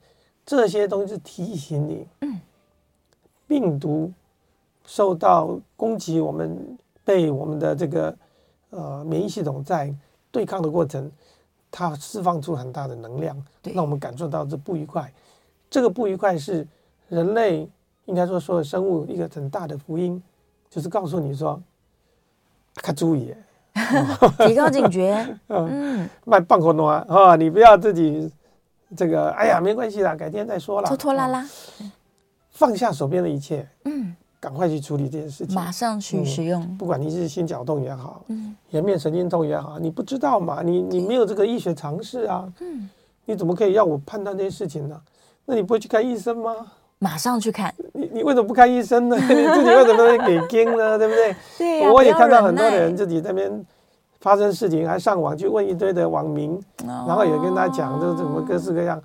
Speaker 2: 这些东西是提醒你，嗯。病毒受到攻击，我们被我们的这个呃免疫系统在对抗的过程，它释放出很大的能量，让我们感受到这不愉快。这个不愉快是人类应该说所有生物一个很大的福音，就是告诉你说，卡注意
Speaker 1: 提高警觉。嗯，
Speaker 2: 卖棒口暖啊，你不要自己这个，哎呀，没关系啦，改天再说啦。
Speaker 1: 拖拖拉拉，
Speaker 2: 放下手边的一切，嗯，赶快去处理这件事情，
Speaker 1: 马上去使用。
Speaker 2: 不管你是心绞痛也好，嗯，颜面神经痛也好，你不知道嘛？你你没有这个医学常识啊，嗯，你怎么可以要我判断这些事情呢？那你不会去看医生吗？
Speaker 1: 马上去看
Speaker 2: 你，你为什么不看医生呢？你 自己为什么会给惊呢？对不
Speaker 1: 对？对、啊。
Speaker 2: 我也看到很多人自己在那边发生事情，还上网去问一堆的网民，哦、然后也跟他讲，这怎么各式各样。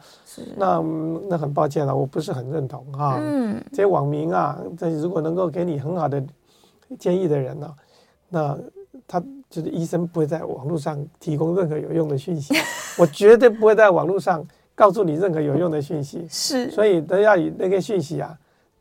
Speaker 2: 那那很抱歉了，我不是很认同哈。嗯。这些网民啊，这如果能够给你很好的建议的人呢、啊，那他就是医生不会在网络上提供任何有用的讯息，我绝对不会在网络上。告诉你任何有用的讯息是，所以都要以那个讯息啊，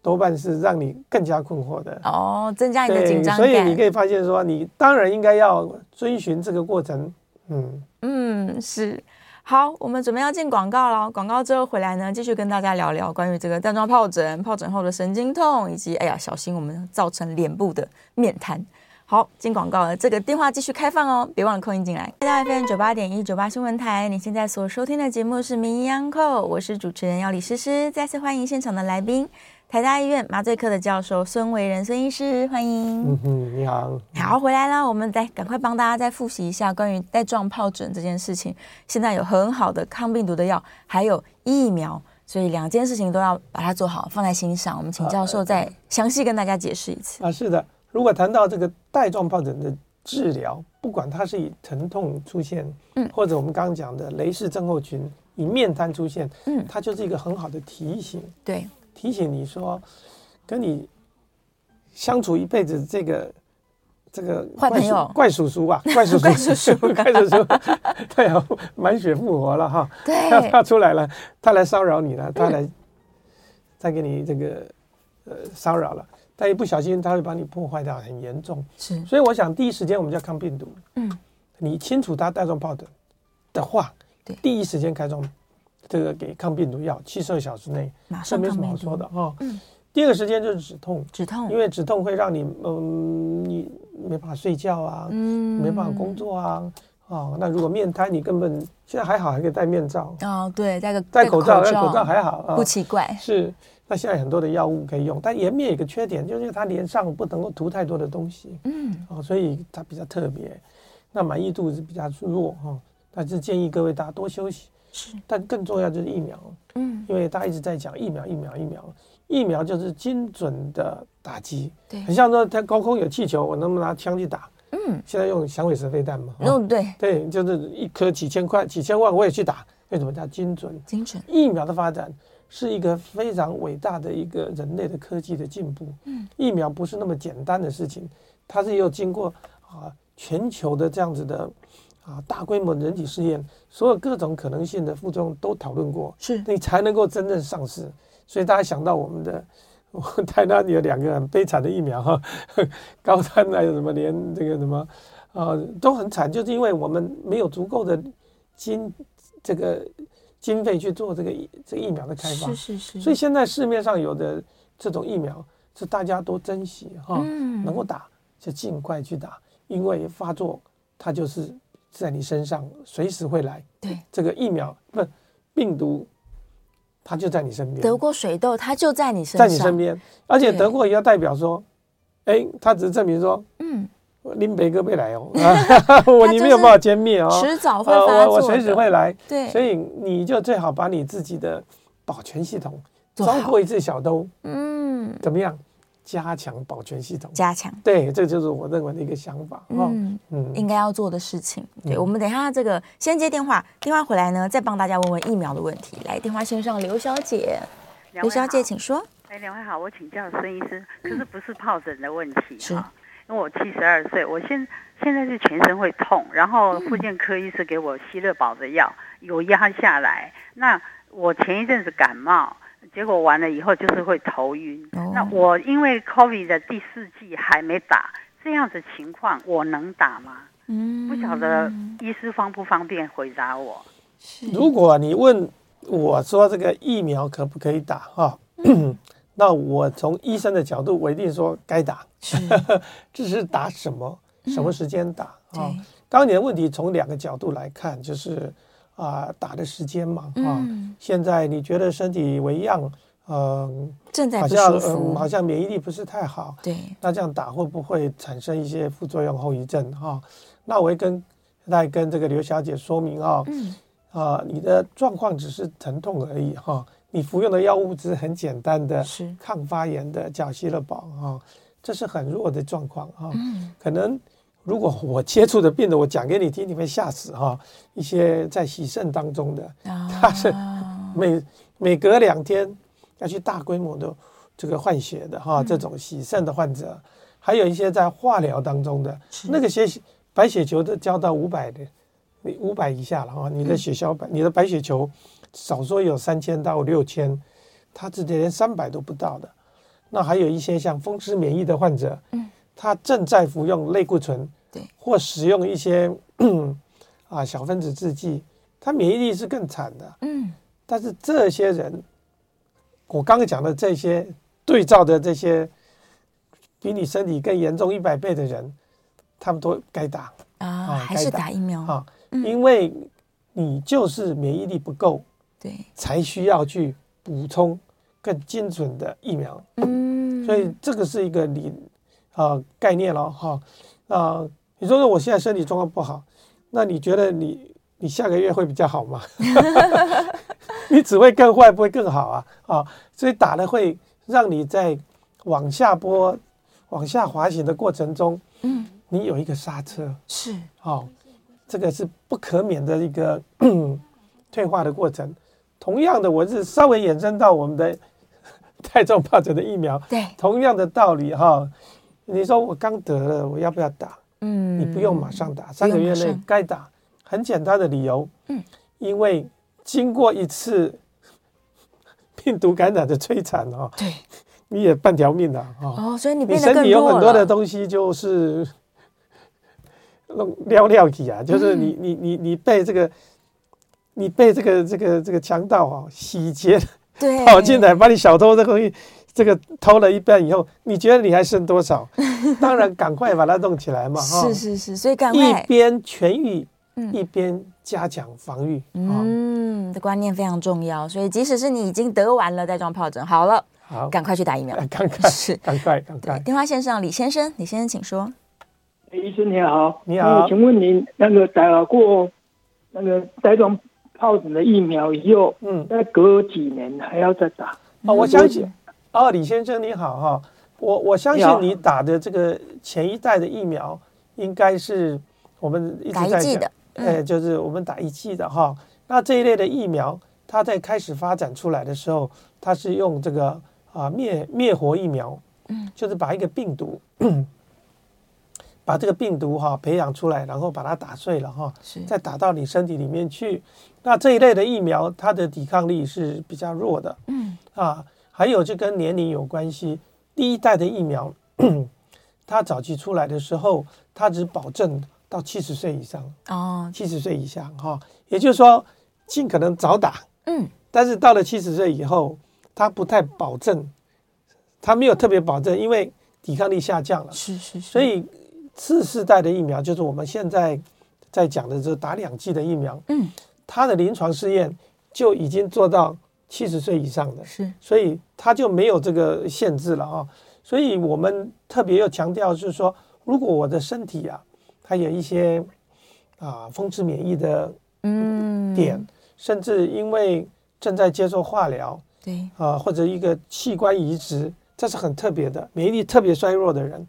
Speaker 2: 多半是让你更加困惑的
Speaker 1: 哦，增加你的紧张感。
Speaker 2: 所以你可以发现说，你当然应该要遵循这个过程。嗯
Speaker 1: 嗯，是。好，我们准备要进广告了。广告之后回来呢，继续跟大家聊聊关于这个带状疱疹、疱疹后的神经痛，以及哎呀，小心我们造成脸部的面瘫。好，进广告了，这个电话继续开放哦，别忘了扣音进来。大家 FM 九八点一九八新闻台，你现在所收听的节目是《名医央叩》，我是主持人要李诗诗。再次欢迎现场的来宾，台大医院麻醉科的教授孙维仁孙医师，欢迎。
Speaker 2: 嗯哼，你好。
Speaker 1: 好，回来了，我们再赶快帮大家再复习一下关于带状疱疹这件事情。现在有很好的抗病毒的药，还有疫苗，所以两件事情都要把它做好，放在心上。我们请教授再详细跟大家解释一次。
Speaker 2: 啊，是的。如果谈到这个带状疱疹的治疗，不管它是以疼痛出现，嗯，或者我们刚刚讲的雷氏症候群以面瘫出现，嗯，它就是一个很好的提醒，
Speaker 1: 对，
Speaker 2: 提醒你说，跟你相处一辈子这个这个
Speaker 1: 坏朋友。
Speaker 2: 怪叔叔啊，怪叔叔，怪叔叔，怪叔叔，对啊，满血复活了哈，
Speaker 1: 对，
Speaker 2: 他出来了，他来骚扰你了，他来再给你这个呃骚扰了。但一不小心，他会把你破坏掉，很严重。是，所以我想第一时间我们就要抗病毒。嗯，你清楚他带状疱疹的话，对，第一时间开装这个给抗病毒药，七十二小时内马上没什么好说的哈。嗯，第二个时间就是止痛，
Speaker 1: 止痛，
Speaker 2: 因为止痛会让你嗯，你没办法睡觉啊，嗯，没办法工作啊，哦，那如果面瘫，你根本现在还好，还可以戴面罩。
Speaker 1: 哦，对，戴个
Speaker 2: 戴口罩，戴口罩还好，
Speaker 1: 不奇怪。
Speaker 2: 是。那现在很多的药物可以用，但颜面有个缺点，就是它脸上不能够涂太多的东西，嗯，哦，所以它比较特别，那满意度是比较弱哈。但是建议各位大家多休息，是。但更重要就是疫苗，嗯，因为大家一直在讲疫苗，疫苗，疫苗，疫苗就是精准的打击，对，很像说它高空有气球，我能不能拿枪去打？嗯，现在用响尾蛇飞弹嘛，
Speaker 1: 嗯，对，
Speaker 2: 对，就是一颗几千块、几千万我也去打，为什么叫精准？
Speaker 1: 精准
Speaker 2: 疫苗的发展。是一个非常伟大的一个人类的科技的进步。嗯，疫苗不是那么简单的事情，它是有经过啊全球的这样子的啊大规模人体试验，所有各种可能性的副作用都讨论过，是你才能够真正上市。所以大家想到我们的我台湾有两个很悲惨的疫苗哈，高端还有什么连这个什么啊都很惨，就是因为我们没有足够的经这个。经费去做这个疫这个疫苗的开发，是是是。所以现在市面上有的这种疫苗是大家都珍惜哈，嗯、能够打就尽快去打，因为发作它就是在你身上随时会来。对，这个疫苗不病毒，它就在你身边。
Speaker 1: 得过水痘，它就在你身
Speaker 2: 上，在你身边，而且得过也要代表说，哎对，它只是证明说，嗯。林北哥会来哦，我你没有办法歼灭哦，
Speaker 1: 迟早会发作，
Speaker 2: 我我随时会来，对，所以你就最好把你自己的保全系统遭过一次小偷，嗯，怎么样？加强保全系统，
Speaker 1: 加强，
Speaker 2: 对，这就是我认为的一个想法，
Speaker 1: 嗯嗯，应该要做的事情。对，我们等一下这个先接电话，电话回来呢，再帮大家问问疫苗的问题。来，电话线上刘小姐，刘小姐请说。
Speaker 3: 哎，两位好，我请教孙医师，可是不是疱疹的问题是。因为我七十二岁，我现现在是全身会痛，然后复健科医师给我希乐宝的药，有压下来。那我前一阵子感冒，结果完了以后就是会头晕。哦、那我因为 COVID 的第四季还没打，这样子情况我能打吗？嗯，不晓得医师方不方便回答我。
Speaker 2: 如果你问我说这个疫苗可不可以打哈？嗯 那我从医生的角度，我一定说该打，只 是打什么，什么时间打啊？你的问题从两个角度来看，就是啊，打的时间嘛啊。现在你觉得身体为恙，嗯，
Speaker 1: 正在
Speaker 2: 好像嗯，好像免疫力不是太好。
Speaker 1: 对，
Speaker 2: 那这样打会不会产生一些副作用、后遗症哈？那我会跟来跟这个刘小姐说明啊，啊，你的状况只是疼痛而已哈。你服用的药物只是很简单的抗发炎的，叫希乐宝啊，这是很弱的状况啊。可能如果我接触的病人，我讲给你听，你会吓死哈。一些在洗肾当中的，他是每每隔两天要去大规模的这个换血的哈，这种洗肾的患者，还有一些在化疗当中的，那个血白血球都交到五百的，你五百以下了哈。你的血小板，你的白血球。少说有三千到六千，他直接连三百都不到的。那还有一些像风湿免疫的患者，嗯，他正在服用类固醇，对，或使用一些 啊小分子制剂，他免疫力是更惨的，嗯。但是这些人，我刚刚讲的这些对照的这些，比你身体更严重一百倍的人，他们都该打
Speaker 1: 啊，啊还是打疫苗啊，
Speaker 2: 因为你就是免疫力不够。对，才需要去补充更精准的疫苗。嗯，所以这个是一个理啊概念了哈。啊，你说说我现在身体状况不好，那你觉得你你下个月会比较好吗？你只会更坏，不会更好啊啊！所以打了会让你在往下坡、往下滑行的过程中，嗯，你有一个刹车。是，哦，这个是不可免的一个 退化的过程。同样的，我是稍微延伸到我们的带状疱疹的疫苗，对，同样的道理哈。你说我刚得了，我要不要打？嗯，你不用马上打，三个月内该打。很简单的理由，嗯，因为经过一次 病毒感染的摧残哦，对，你也半条命了啊。哦，所以你你身体有很多的东西就是弄撩撩起啊，就是你你你你被这个。你被这个这个这个强盗啊洗劫，对，跑进来把你小偷的东西这个偷了一半以后，你觉得你还剩多少？当然赶快把它弄起来嘛！
Speaker 1: 是是是，所以赶快
Speaker 2: 一边痊愈，嗯一边加强防御。
Speaker 1: 嗯，这观念非常重要。所以即使是你已经得完了带状疱疹，好了，好，赶快去打疫苗。
Speaker 2: 赶快是，赶快赶快。
Speaker 1: 电话线上李先生，李先生请说。
Speaker 4: 医生你好，
Speaker 2: 你好，
Speaker 4: 请问您那个打过那个带状？疱疹的疫苗以后，嗯，再隔几年还要再打？
Speaker 2: 哦，我相信，哦，李先生你好哈，我我相信你打的这个前一代的疫苗，应该是我们一直在讲的，哎，就是我们打一剂的哈。那这一类的疫苗，它在开始发展出来的时候，它是用这个啊灭灭活疫苗，嗯，就是把一个病毒。把这个病毒哈培养出来，然后把它打碎了哈，再打到你身体里面去。那这一类的疫苗，它的抵抗力是比较弱的。嗯啊，还有就跟年龄有关系。第一代的疫苗，它早期出来的时候，它只保证到七十岁以上哦，七十岁以下哈，也就是说尽可能早打。嗯，但是到了七十岁以后，它不太保证，它没有特别保证，因为抵抗力下降了。是是是，所以。次世代的疫苗就是我们现在在讲的，这打两剂的疫苗，嗯，它的临床试验就已经做到七十岁以上的，是，所以他就没有这个限制了啊。所以我们特别要强调，就是说，如果我的身体啊，它有一些啊风湿免疫的嗯点，甚至因为正在接受化疗，对啊，或者一个器官移植，这是很特别的，免疫力特别衰弱的人。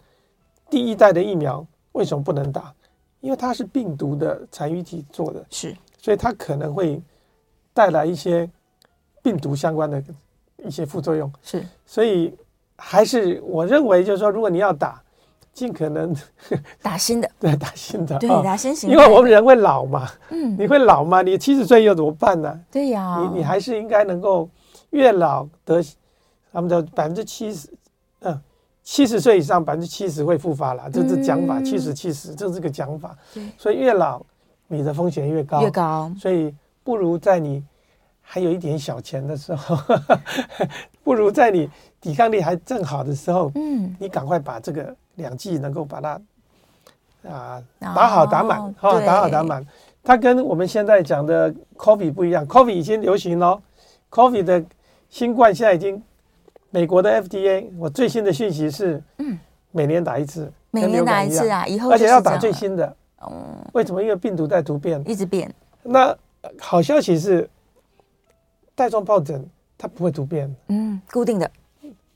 Speaker 2: 第一代的疫苗为什么不能打？因为它是病毒的残余体做的，是，所以它可能会带来一些病毒相关的一些副作用，是，所以还是我认为就是说，如果你要打，尽可能
Speaker 1: 打新的，
Speaker 2: 对，打新的，
Speaker 1: 对，打新型，
Speaker 2: 因为我们人会老嘛，嗯，你会老嘛？你七十岁又怎么办呢？
Speaker 1: 对呀，
Speaker 2: 你你还是应该能够越老得，他们的百分之七十，嗯。七十岁以上百分之七十会复发了，这是讲法，七十七十，这是个讲法。所以越老，你的风险越高。越高。所以不如在你还有一点小钱的时候，不如在你抵抗力还正好的时候，嗯，你赶快把这个两剂能够把它啊，打好打满哈，打好打满。它跟我们现在讲的 COVID 不一样，COVID 已经流行了，COVID 的新冠现在已经美国的 FDA，我最新的讯息是，嗯，每年打一次，
Speaker 1: 每年打一次啊，以后
Speaker 2: 而且要打最新的，嗯，为什么？因为病毒在突变，
Speaker 1: 一直变。
Speaker 2: 那好消息是，带状疱疹它不会突变，
Speaker 1: 嗯，固定的，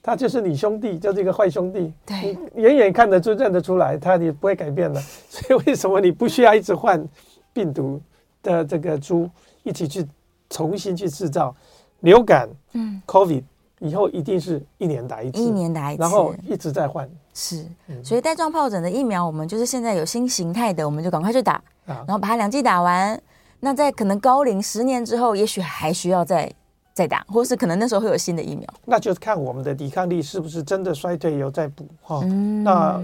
Speaker 2: 它就是你兄弟，就是一个坏兄弟，
Speaker 1: 对，
Speaker 2: 你远远看得出认得出来，它也不会改变的。所以为什么你不需要一直换？病毒的这个株一起去重新去制造流感，嗯，COVID 以后一定是一年打一次，
Speaker 1: 一年打一次，
Speaker 2: 然后一直在换。
Speaker 1: 是，所以带状疱疹的疫苗，我们就是现在有新形态的，我们就赶快去打，啊，然后把它两剂打完。那在可能高龄十年之后，也许还需要再再打，或是可能那时候会有新的疫苗。
Speaker 2: 那就看我们的抵抗力是不是真的衰退，有在补哈。嗯，那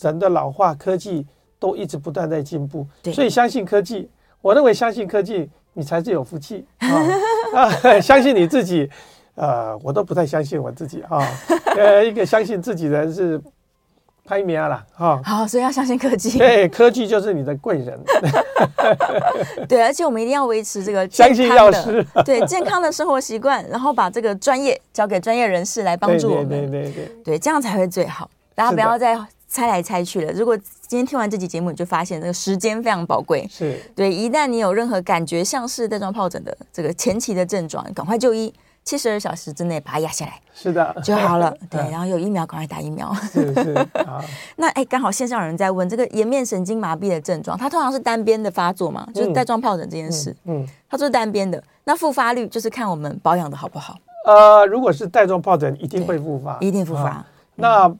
Speaker 2: 人的老化，科技。都一直不断在进步，所以相信科技。我认为相信科技，你才是有福气 啊！相信你自己，呃，我都不太相信我自己啊。呃，一个相信自己的人是拍名了哈。
Speaker 1: 好，所以要相信科技。
Speaker 2: 对，科技就是你的贵人。
Speaker 1: 对，而且我们一定要维持这个
Speaker 2: 相信药师，
Speaker 1: 对健康的生活习惯，然后把这个专业交给专业人士来帮助我们。
Speaker 2: 对对对对，
Speaker 1: 对，这样才会最好。大家不要再。猜来猜去了，如果今天听完这集节目，你就发现这个时间非常宝贵。
Speaker 2: 是
Speaker 1: 对，一旦你有任何感觉像是带状疱疹的这个前期的症状，赶快就医，七十二小时之内把它压下来，
Speaker 2: 是的
Speaker 1: 就好了。对，然后有疫苗赶快打疫苗。
Speaker 2: 是是 啊。
Speaker 1: 那哎，刚好线上有人在问这个颜面神经麻痹的症状，它通常是单边的发作嘛？就是带状疱疹这件事，嗯，嗯它就是单边的。那复发率就是看我们保养的好不好。
Speaker 2: 呃，如果是带状疱疹，一定会复发，
Speaker 1: 一定复发。啊嗯、
Speaker 2: 那。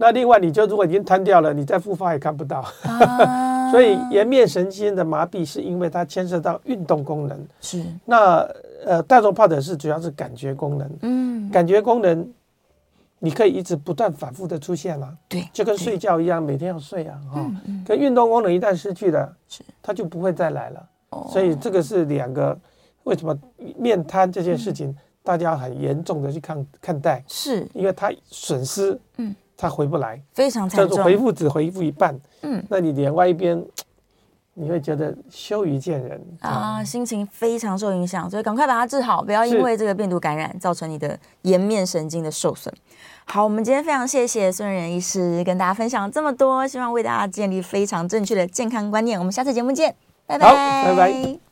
Speaker 2: 那另外，你就如果已经瘫掉了，你再复发也看不到。啊、所以颜面神经的麻痹是因为它牵涉到运动功能。
Speaker 1: 是。
Speaker 2: 那呃，带状疱疹是主要是感觉功能。嗯。感觉功能，你可以一直不断反复的出现啊。
Speaker 1: 对。
Speaker 2: 就跟睡觉一样，每天要睡啊。哈、嗯。嗯。跟运动功能一旦失去了，是它就不会再来了。哦。所以这个是两个，为什么面瘫这件事情，大家很严重的去看看待？
Speaker 1: 是。
Speaker 2: 因为它损失。嗯。他回不来，
Speaker 1: 非常惨重。
Speaker 2: 回复只回复一半，嗯，那你脸外一边，你会觉得羞于见人
Speaker 1: 啊，心情非常受影响，所以赶快把它治好，不要因为这个病毒感染造成你的颜面神经的受损。好，我们今天非常谢谢孙仁仁医师跟大家分享这么多，希望为大家建立非常正确的健康观念。我们下次节目见，拜拜，
Speaker 2: 拜拜。